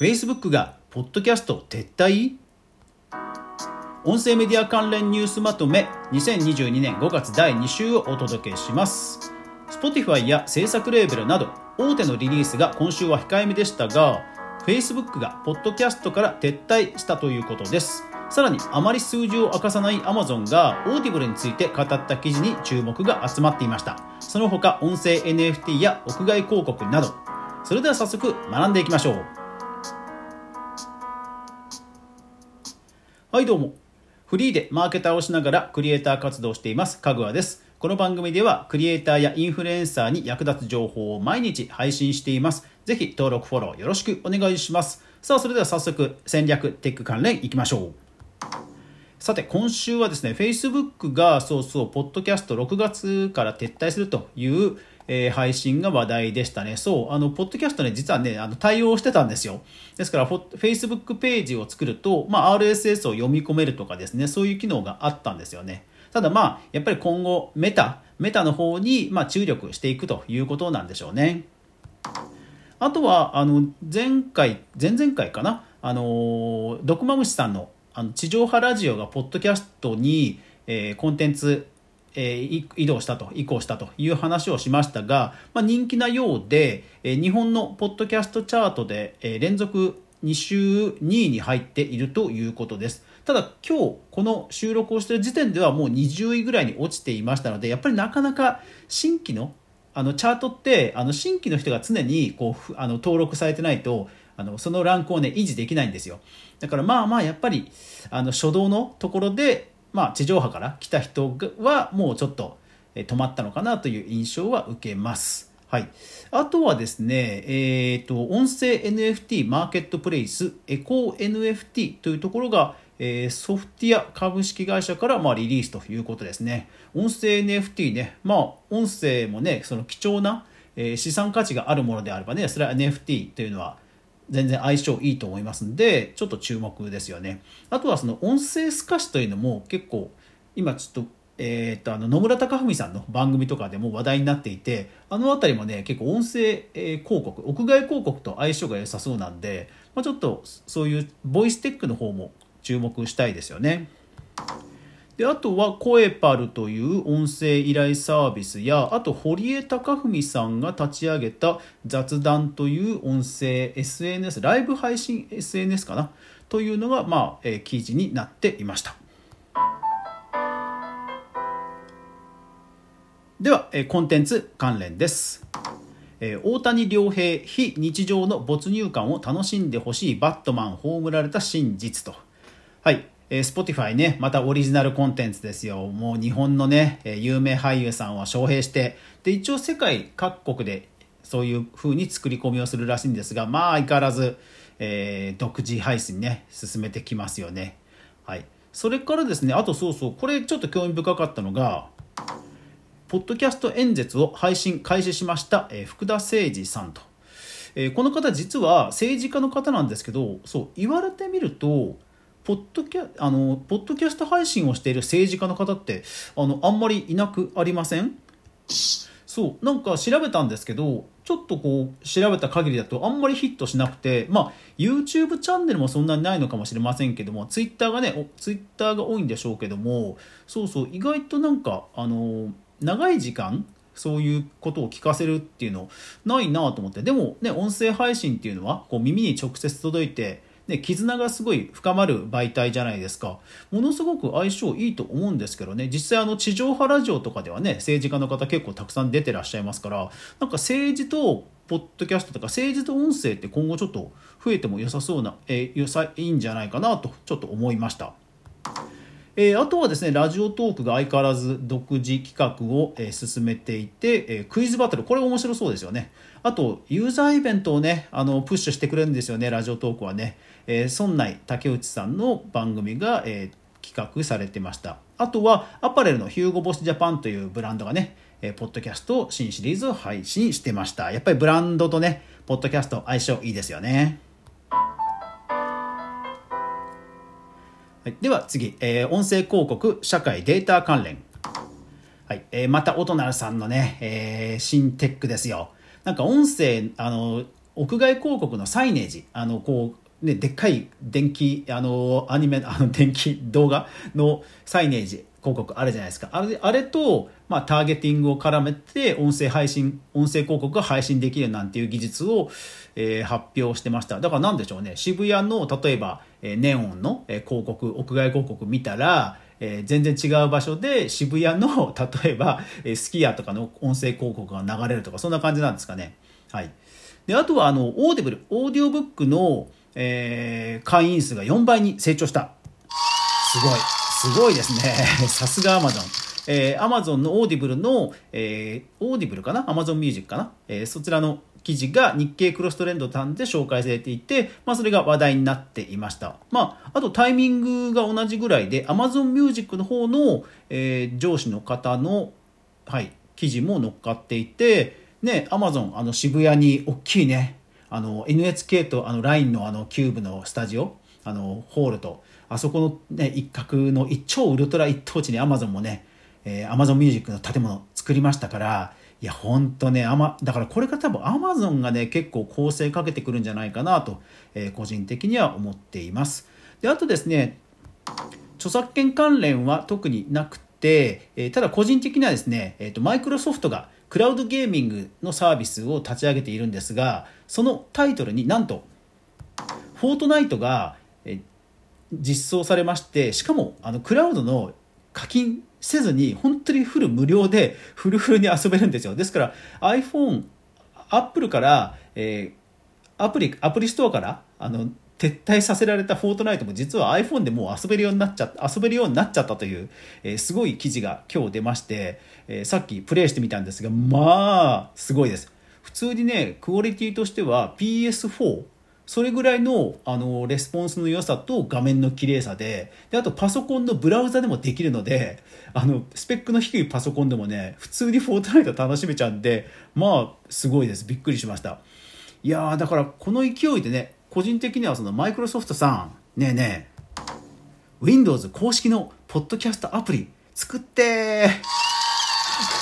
Facebook がポッドキャスト撤退？音声メディア関連ニュースまとめ2022年5月第2週をお届けします。Spotify や制作レーベルなど大手のリリースが今週は控えめでしたが Facebook がポッドキャストから撤退したということです。さらにあまり数字を明かさない Amazon がオーディブルについて語った記事に注目が集まっていました。その他音声 NFT や屋外広告など。それでは早速学んでいきましょう。はいどうも。フリーでマーケターをしながらクリエイター活動をしていますかぐわです。この番組ではクリエイターやインフルエンサーに役立つ情報を毎日配信しています。ぜひ登録フォローよろしくお願いします。さあそれでは早速戦略テック関連いきましょう。さて、今週はですね、Facebook がそうそう、ポッドキャスト6月から撤退するという、えー、配信が話題でしたね。そう、あの、ポッドキャストね、実はね、あの対応してたんですよ。ですから、Facebook ページを作ると、まあ、RSS を読み込めるとかですね、そういう機能があったんですよね。ただまあ、やっぱり今後、メタ、メタの方に、ま、注力していくということなんでしょうね。あとは、あの、前回、前々回かな、あの、ドクマムシさんのあの地上波ラジオがポッドキャストに、えー、コンテンツ、え、移動したと移行したという話をしましたが、まあ、人気なようで、え、日本のポッドキャストチャートで、え、連続2週2位に入っているということです。ただ今日この収録をしている時点ではもう20位ぐらいに落ちていましたのでやっぱりなかなか新規のあのチャートってあの新規の人が常にこうあの登録されてないとあのそのランクをね維持できないんですよだからまあまあやっぱりあの初動のところで、まあ、地上波から来た人はもうちょっと止まったのかなという印象は受けます。はい、あとはですね、えーと、音声 NFT マーケットプレイスエコー NFT というところが、えー、ソフティア株式会社からまあリリースということですね。音声 NFT ね、まあ、音声もね、その貴重な、えー、資産価値があるものであればね、それは NFT というのは全然相性いいと思いますんで、ちょっと注目ですよね。あとはその音声透かしというのも結構、今ちょっと、えー、っと、あの、野村隆文さんの番組とかでも話題になっていて、あの辺りもね、結構音声、広告、屋外広告と相性が良さそうなんで、まあ、ちょっとそういうボイステックの方も注目したいですよね。であとは声パルという音声依頼サービスやあと堀江貴文さんが立ち上げた雑談という音声 SNS ライブ配信 SNS かな？というのが、まあえー、記事になっていました。では、えー、コンテンツ関連です。えー、大谷亮平非日常の没入感を楽しんでほしいバットマン葬られた真実と。はい。えー、Spotify ね、またオリジナルコンテンツですよ。もう日本のね、え、有名俳優さんは招聘して、で、一応世界各国でそういう風に作り込みをするらしいんですが、まあ相変わらず、えー、独自配信ね、進めてきますよね。はい。それからですね、あとそうそう、これちょっと興味深かったのが、ポッドキャスト演説を配信開始しました、えー、福田誠二さんと。えー、この方実は政治家の方なんですけど、そう、言われてみると、ポッドキャあのポッドキャスト配信をしている政治家の方ってあのあんまりいなくありません？そうなんか調べたんですけどちょっとこう調べた限りだとあんまりヒットしなくてまあ YouTube チャンネルもそんなにないのかもしれませんけども Twitter がね Twitter が多いんでしょうけどもそうそう意外となんかあの長い時間そういうことを聞かせるっていうのないなと思って。でもね音声配信っていうのはこう耳に直接届いてね、絆がすごい深まる媒体じゃないですか。ものすごく相性いいと思うんですけどね、実際あの地上波ラジオとかではね、政治家の方結構たくさん出てらっしゃいますから、なんか政治とポッドキャストとか政治と音声って今後ちょっと増えても良さそうな、えー、良さいいんじゃないかなとちょっと思いました。えー、あとはですね、ラジオトークが相変わらず独自企画を、えー、進めていて、えー、クイズバトル、これ面白そうですよね。あと、ユーザーイベントをね、あのプッシュしてくれるんですよね、ラジオトークはね。えー、村内竹内さんの番組が、え、企画されてました。あとは、アパレルのヒューゴボスジャパンというブランドがね、えー、ポッドキャスト新シリーズを配信してました。やっぱりブランドとね、ポッドキャスト相性いいですよね。はい、では次、えー、音声広告社会データ関連。はい、えー、またオトナルさんのね、えー、新テックですよ。なんか音声、あの、屋外広告のサイネージ。あのこうね、でっかい電気あのアニメあの電気動画のサイネージ。広告あるじゃないですか。あれあれと、まあ、ターゲティングを絡めて音声配信音声広告が配信できるなんていう技術を、えー、発表してました。だから何でしょうね。渋谷の例えば、えー、ネオンの、えー、広告屋外広告見たらえー、全然違う場所で渋谷の 例えば、えー、スキヤとかの音声広告が流れるとかそんな感じなんですかね。はい、であとはあの Audible オーディオブックの、えー、会員数が4倍に成長した。すごい。すごいですね。さすがアマゾン。えー、Amazon の Audible の、えー、 Audible かな？Amazon Music かな、えー、そちらの記事が日経クロストレンドさんで紹介されていて、まあ、それが話題になっていました。まあ、あとタイミングが同じぐらいで Amazon Music の方の、えー、上司の方の、はい、記事も載っかっていて、ね、Amazon あの渋谷に大きいねあの NHK とあの LINE のあのキューブのスタジオあのホールとあそこの、ね、一角の一超ウルトラ一等地に Amazon もね、えー、Amazon Music の建物作りましたからいや、ほんとね、あま、だからこれから多分アマゾンがね、結構構成かけてくるんじゃないかなと、えー、個人的には思っています。で、あとですね、著作権関連は特になくて、えー、ただ個人的にはですね、えーと、マイクロソフトがクラウドゲーミングのサービスを立ち上げているんですが、そのタイトルになんと、フォートナイトが、実装されまして、しかもあのクラウドの課金せずに本当にフル無料で フルフルに遊べるんですよ。ですから iPhone アップルから、えー、アプリアプリストアからあの撤退させられたフォートナイトも実は iPhone でもう遊べるようになっちゃ遊べるようになっちゃったという、えー、すごい記事が今日出まして、えー、さっきプレイしてみたんですがまあすごいです。普通にねクオリティとしては PS4 それぐらいのあのレスポンスの良さと画面の綺麗さでであとパソコンのブラウザでもできるのであのスペックの低いパソコンでもね普通にフォートナイト楽しめちゃうんでまあすごいです。びっくりしました。いやーだからこの勢いでね個人的にはそのマイクロソフトさんねえねえ Windows 公式のポッドキャストアプリ作って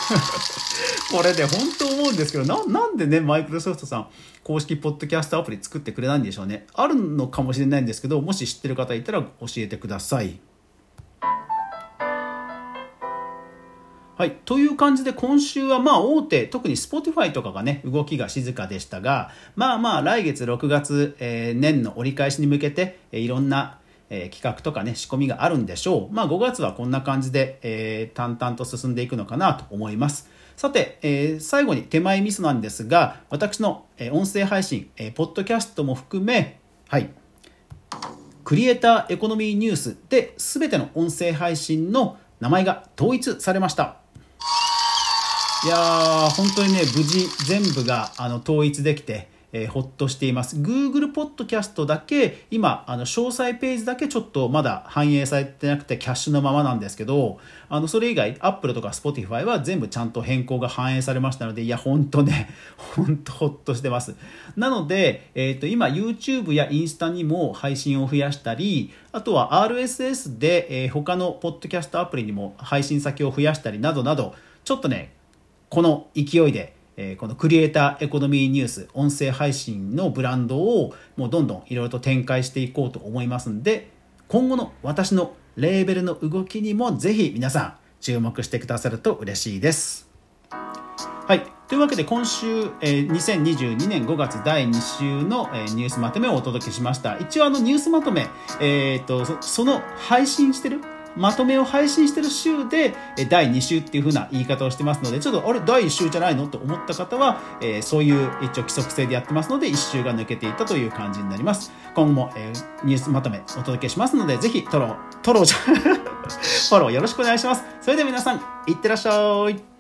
これで本当思うんですけどな、なんでね、マイクロソフトさん、公式ポッドキャストアプリ作ってくれないんでしょうね。あるのかもしれないんですけど、もし知ってる方いたら教えてください。はい。という感じで今週はまあ大手、特に Spotify とかがね、動きが静かでしたが、まあまあ来月6月、えー、年の折り返しに向けて、えー、いろんなえー、企画とかね、仕込みがあるんでしょう。まあ5月はこんな感じで、えー、淡々と進んでいくのかなと思います。さて、えー、最後に手前ミスなんですが、私の、え音声配信、えポッドキャストも含め、はい、クリエイターエコノミーニュースで全ての音声配信の名前が統一されました。いやー、本当にね、無事全部があの統一できて、えー、ほっとしています。Google Podcast だけ、今、あの、詳細ページだけちょっとまだ反映されてなくてキャッシュのままなんですけど、あの、それ以外、Apple とか Spotify は全部ちゃんと変更が反映されましたので、いや、ほんとね、ほんとほっとしてます。なので、えっ、ー、と、今、YouTube やインスタにも配信を増やしたり、あとは RSS で、えー、他のポッドキャストアプリにも配信先を増やしたりなどなど、ちょっとね、この勢いでえ、このクリエイターエコノミーニュース音声配信のブランドをもうどんどんいろいろと展開していこうと思いますんで今後の私のレーベルの動きにもぜひ皆さん注目してくださると嬉しいです。はい。というわけで今週、え、2022年5月第2週の、え、ニュースまとめをお届けしました。一応あのニュースまとめ、えー、っと、その配信してるまとめを配信してる週で、第2週っていう風な言い方をしてますので、ちょっと、あれ、第1週じゃないの？と思った方は、えー、そういう一応規則性でやってますので、1週が抜けていたという感じになります。今後も、えー、ニュースまとめお届けしますので、ぜひ、トロ、トロじゃ、フォローよろしくお願いします。それでは皆さん、いってらっしゃい。